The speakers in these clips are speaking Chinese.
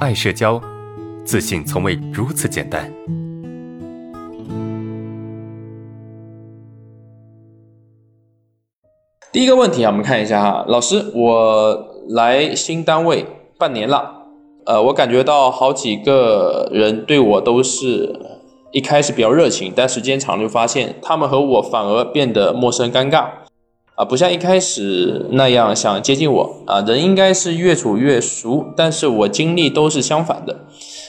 爱社交，自信从未如此简单。第一个问题啊，我们看一下哈，老师，我来新单位半年了，呃，我感觉到好几个人对我都是一开始比较热情，但时间长了就发现他们和我反而变得陌生尴尬。啊，不像一开始那样想接近我啊，人应该是越处越熟，但是我经历都是相反的，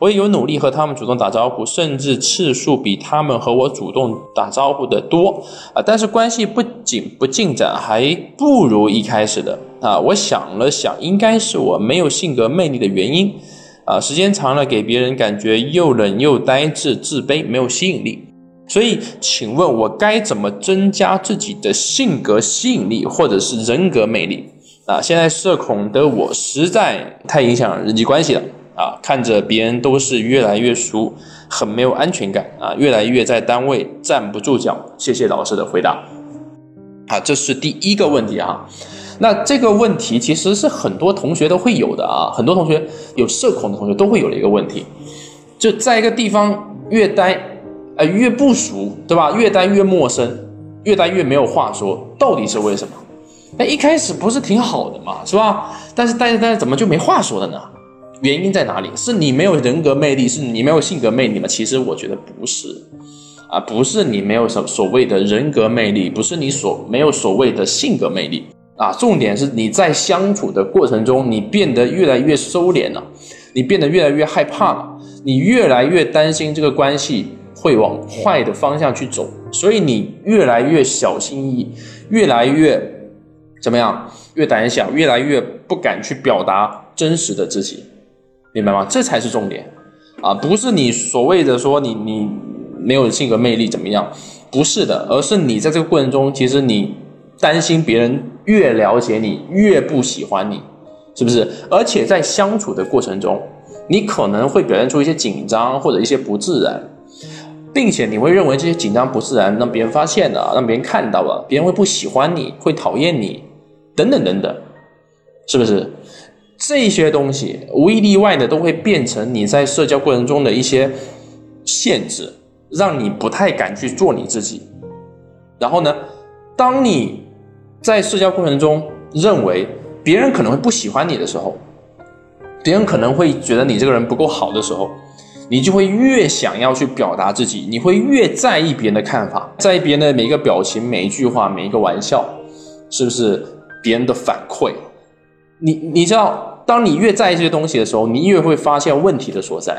我也有努力和他们主动打招呼，甚至次数比他们和我主动打招呼的多啊，但是关系不仅不进展，还不如一开始的啊。我想了想，应该是我没有性格魅力的原因啊，时间长了给别人感觉又冷又呆滞、自卑，没有吸引力。所以，请问我该怎么增加自己的性格吸引力，或者是人格魅力啊？现在社恐的我实在太影响人际关系了啊！看着别人都是越来越熟，很没有安全感啊，越来越在单位站不住脚。谢谢老师的回答。啊，这是第一个问题啊。那这个问题其实是很多同学都会有的啊，很多同学有社恐的同学都会有的一个问题，就在一个地方越待。越不熟，对吧？越待越陌生，越待越没有话说，到底是为什么？那一开始不是挺好的嘛，是吧？但是待着待着，怎么就没话说了呢？原因在哪里？是你没有人格魅力，是你没有性格魅力吗？其实我觉得不是，啊，不是你没有什么所谓的人格魅力，不是你所没有所谓的性格魅力啊。重点是你在相处的过程中，你变得越来越收敛了，你变得越来越害怕了，你越来越担心这个关系。会往坏的方向去走，所以你越来越小心翼翼，越来越怎么样？越胆小，越来越不敢去表达真实的自己，明白吗？这才是重点啊！不是你所谓的说你你没有性格魅力怎么样？不是的，而是你在这个过程中，其实你担心别人越了解你越不喜欢你，是不是？而且在相处的过程中，你可能会表现出一些紧张或者一些不自然。并且你会认为这些紧张不自然，让别人发现了，让别人看到了，别人会不喜欢你，会讨厌你，等等等等，是不是？这些东西无一例外的都会变成你在社交过程中的一些限制，让你不太敢去做你自己。然后呢，当你在社交过程中认为别人可能会不喜欢你的时候，别人可能会觉得你这个人不够好的时候。你就会越想要去表达自己，你会越在意别人的看法，在意别人的每一个表情、每一句话、每一个玩笑，是不是别人的反馈？你你知道，当你越在意这些东西的时候，你越会发现问题的所在。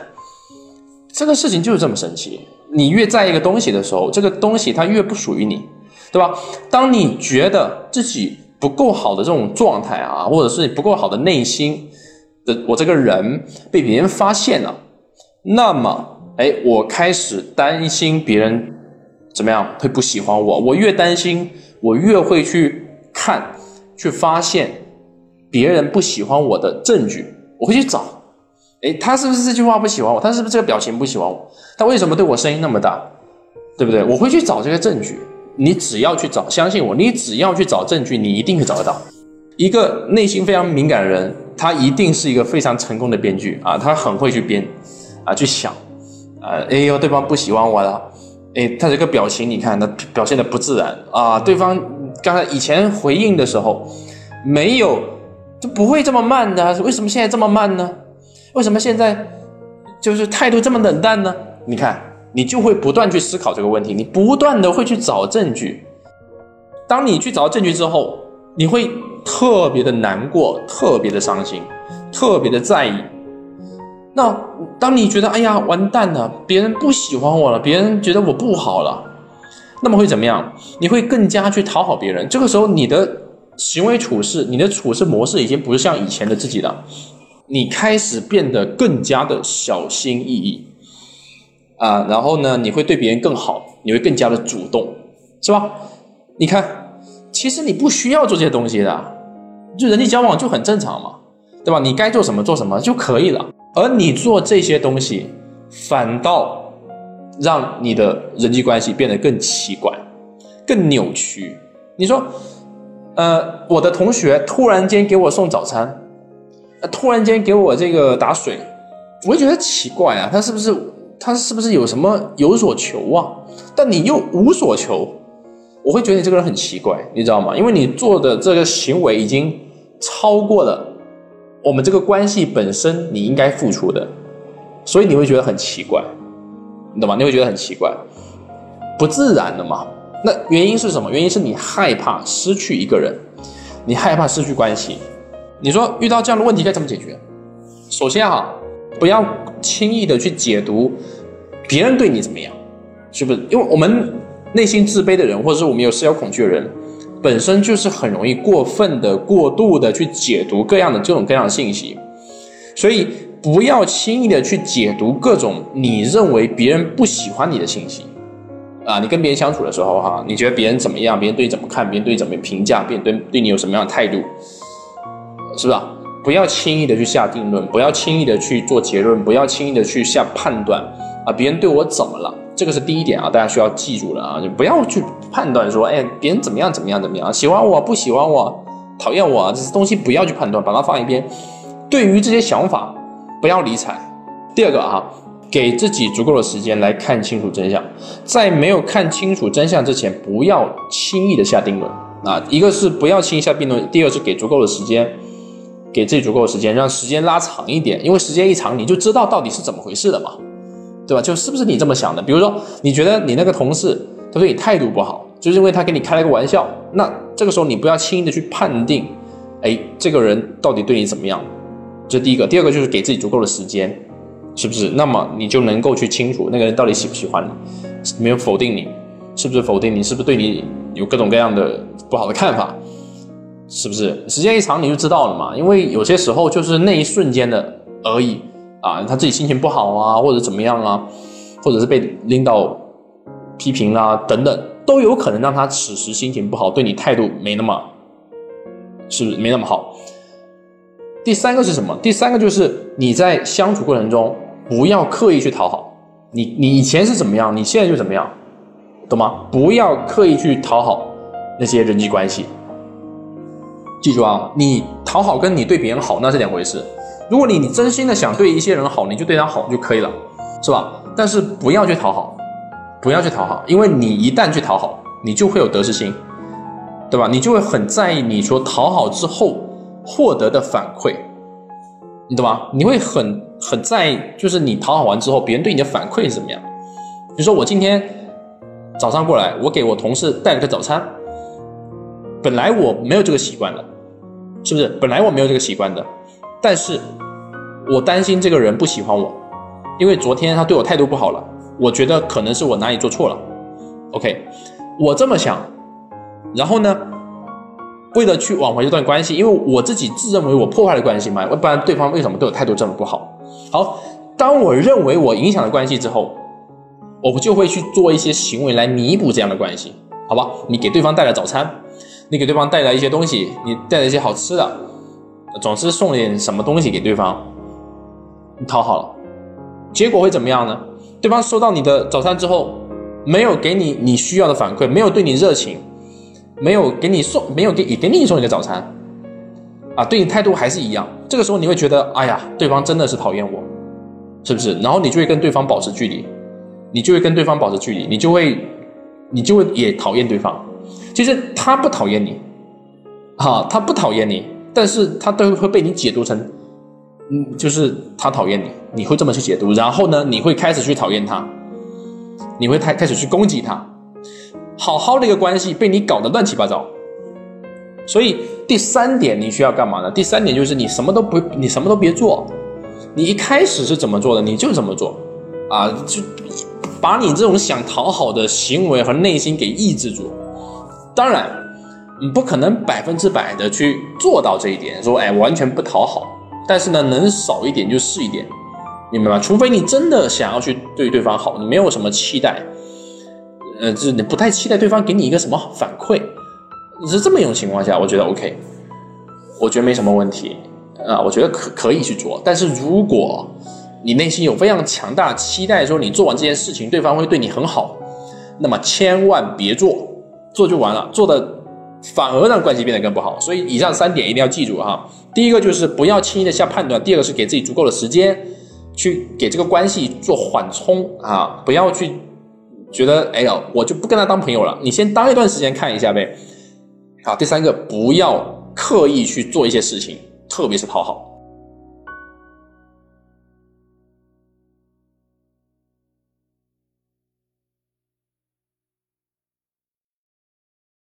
这个事情就是这么神奇。你越在意一个东西的时候，这个东西它越不属于你，对吧？当你觉得自己不够好的这种状态啊，或者是不够好的内心的我这个人被别人发现了。那么，哎，我开始担心别人怎么样会不喜欢我。我越担心，我越会去看，去发现别人不喜欢我的证据。我会去找，哎，他是不是这句话不喜欢我？他是不是这个表情不喜欢我？他为什么对我声音那么大？对不对？我会去找这个证据。你只要去找，相信我，你只要去找证据，你一定会找得到。一个内心非常敏感的人，他一定是一个非常成功的编剧啊，他很会去编。啊，去想，呃，哎呦，对方不喜欢我了，哎，他这个表情，你看他表现的不自然啊。对方刚才以前回应的时候，没有就不会这么慢的，为什么现在这么慢呢？为什么现在就是态度这么冷淡呢？你看，你就会不断去思考这个问题，你不断的会去找证据。当你去找证据之后，你会特别的难过，特别的伤心，特别的在意。那当你觉得哎呀完蛋了，别人不喜欢我了，别人觉得我不好了，那么会怎么样？你会更加去讨好别人。这个时候，你的行为处事，你的处事模式已经不是像以前的自己了，你开始变得更加的小心翼翼啊。然后呢，你会对别人更好，你会更加的主动，是吧？你看，其实你不需要做这些东西的，就人际交往就很正常嘛，对吧？你该做什么做什么就可以了。而你做这些东西，反倒让你的人际关系变得更奇怪、更扭曲。你说，呃，我的同学突然间给我送早餐，突然间给我这个打水，我会觉得奇怪啊，他是不是他是不是有什么有所求啊？但你又无所求，我会觉得你这个人很奇怪，你知道吗？因为你做的这个行为已经超过了我们这个关系本身你应该付出的，所以你会觉得很奇怪，你懂吗？你会觉得很奇怪，不自然的嘛。那原因是什么？原因是你害怕失去一个人，你害怕失去关系。你说遇到这样的问题该怎么解决？首先啊，不要轻易的去解读别人对你怎么样，是不是？因为我们内心自卑的人，或者是我们有社交恐惧的人，本身就是很容易过分的、过度的去解读各样的这种各样的信息，所以不要轻易的去解读各种你认为别人不喜欢你的信息。啊，你跟别人相处的时候，哈，你觉得别人怎么样？别人对你怎么看？别人对你怎么评价？别人对对你有什么样的态度？是吧？不要轻易的去下定论，不要轻易的去做结论，不要轻易的去下判断。啊，别人对我怎么了？这个是第一点啊，大家需要记住了啊，就不要去判断说，哎，别人怎么样怎么样怎么样，喜欢我不喜欢我，讨厌我，这些东西不要去判断，把它放一边。对于这些想法，不要理睬。第二个啊。给自己足够的时间来看清楚真相，在没有看清楚真相之前，不要轻易的下定论啊！一个是不要轻易下定论，第二是给足够的时间，给自己足够的时间，让时间拉长一点，因为时间一长，你就知道到底是怎么回事了嘛，对吧？就是不是你这么想的？比如说，你觉得你那个同事他对你态度不好，就是因为他跟你开了个玩笑，那这个时候你不要轻易的去判定，哎，这个人到底对你怎么样？这第一个，第二个就是给自己足够的时间。是不是？那么你就能够去清楚那个人到底喜不喜欢你，没有否定你，是不是否定你？是不是对你有各种各样的不好的看法？是不是？时间一长你就知道了嘛。因为有些时候就是那一瞬间的而已啊，他自己心情不好啊，或者怎么样啊，或者是被领导批评啦等等，都有可能让他此时心情不好，对你态度没那么，是不是没那么好？第三个是什么？第三个就是你在相处过程中。不要刻意去讨好你，你以前是怎么样，你现在就怎么样，懂吗？不要刻意去讨好那些人际关系。记住啊，你讨好跟你对别人好那是两回事。如果你你真心的想对一些人好，你就对他好就可以了，是吧？但是不要去讨好，不要去讨好，因为你一旦去讨好，你就会有得失心，对吧？你就会很在意你说讨好之后获得的反馈。你懂吗？你会很很在意，就是你讨好完之后，别人对你的反馈是怎么样？比如说我今天早上过来，我给我同事带了个早餐，本来我没有这个习惯的，是不是？本来我没有这个习惯的，但是我担心这个人不喜欢我，因为昨天他对我态度不好了，我觉得可能是我哪里做错了。OK，我这么想，然后呢？为了去挽回这段关系，因为我自己自认为我破坏了关系嘛，要不然对方为什么对我态度这么不好？好，当我认为我影响了关系之后，我不就会去做一些行为来弥补这样的关系，好吧？你给对方带来早餐，你给对方带来一些东西，你带来一些好吃的，总是送点什么东西给对方，你讨好了，结果会怎么样呢？对方收到你的早餐之后，没有给你你需要的反馈，没有对你热情。没有给你送，没有给也给你送你的早餐，啊，对你态度还是一样。这个时候你会觉得，哎呀，对方真的是讨厌我，是不是？然后你就会跟对方保持距离，你就会跟对方保持距离，你就会，你就会也讨厌对方。其实他不讨厌你，哈，他不讨厌你，但是他都会被你解读成，嗯，就是他讨厌你，你会这么去解读，然后呢，你会开始去讨厌他，你会开开始去攻击他。好好的一个关系被你搞得乱七八糟，所以第三点你需要干嘛呢？第三点就是你什么都不，你什么都别做，你一开始是怎么做的你就怎么做，啊，就把你这种想讨好的行为和内心给抑制住。当然，不可能百分之百的去做到这一点，说哎完全不讨好，但是呢能少一点就是一点，明白吗？除非你真的想要去对对方好，你没有什么期待。呃，就是你不太期待对方给你一个什么反馈，是这么一种情况下，我觉得 OK，我觉得没什么问题啊，我觉得可可以去做。但是如果你内心有非常强大的期待，说你做完这件事情，对方会对你很好，那么千万别做，做就完了，做的反而让关系变得更不好。所以以上三点一定要记住哈。第一个就是不要轻易的下判断，第二个是给自己足够的时间，去给这个关系做缓冲啊，不要去觉得哎呦，我就不跟他当朋友了。你先当一段时间看一下呗。好，第三个，不要刻意去做一些事情，特别是讨好。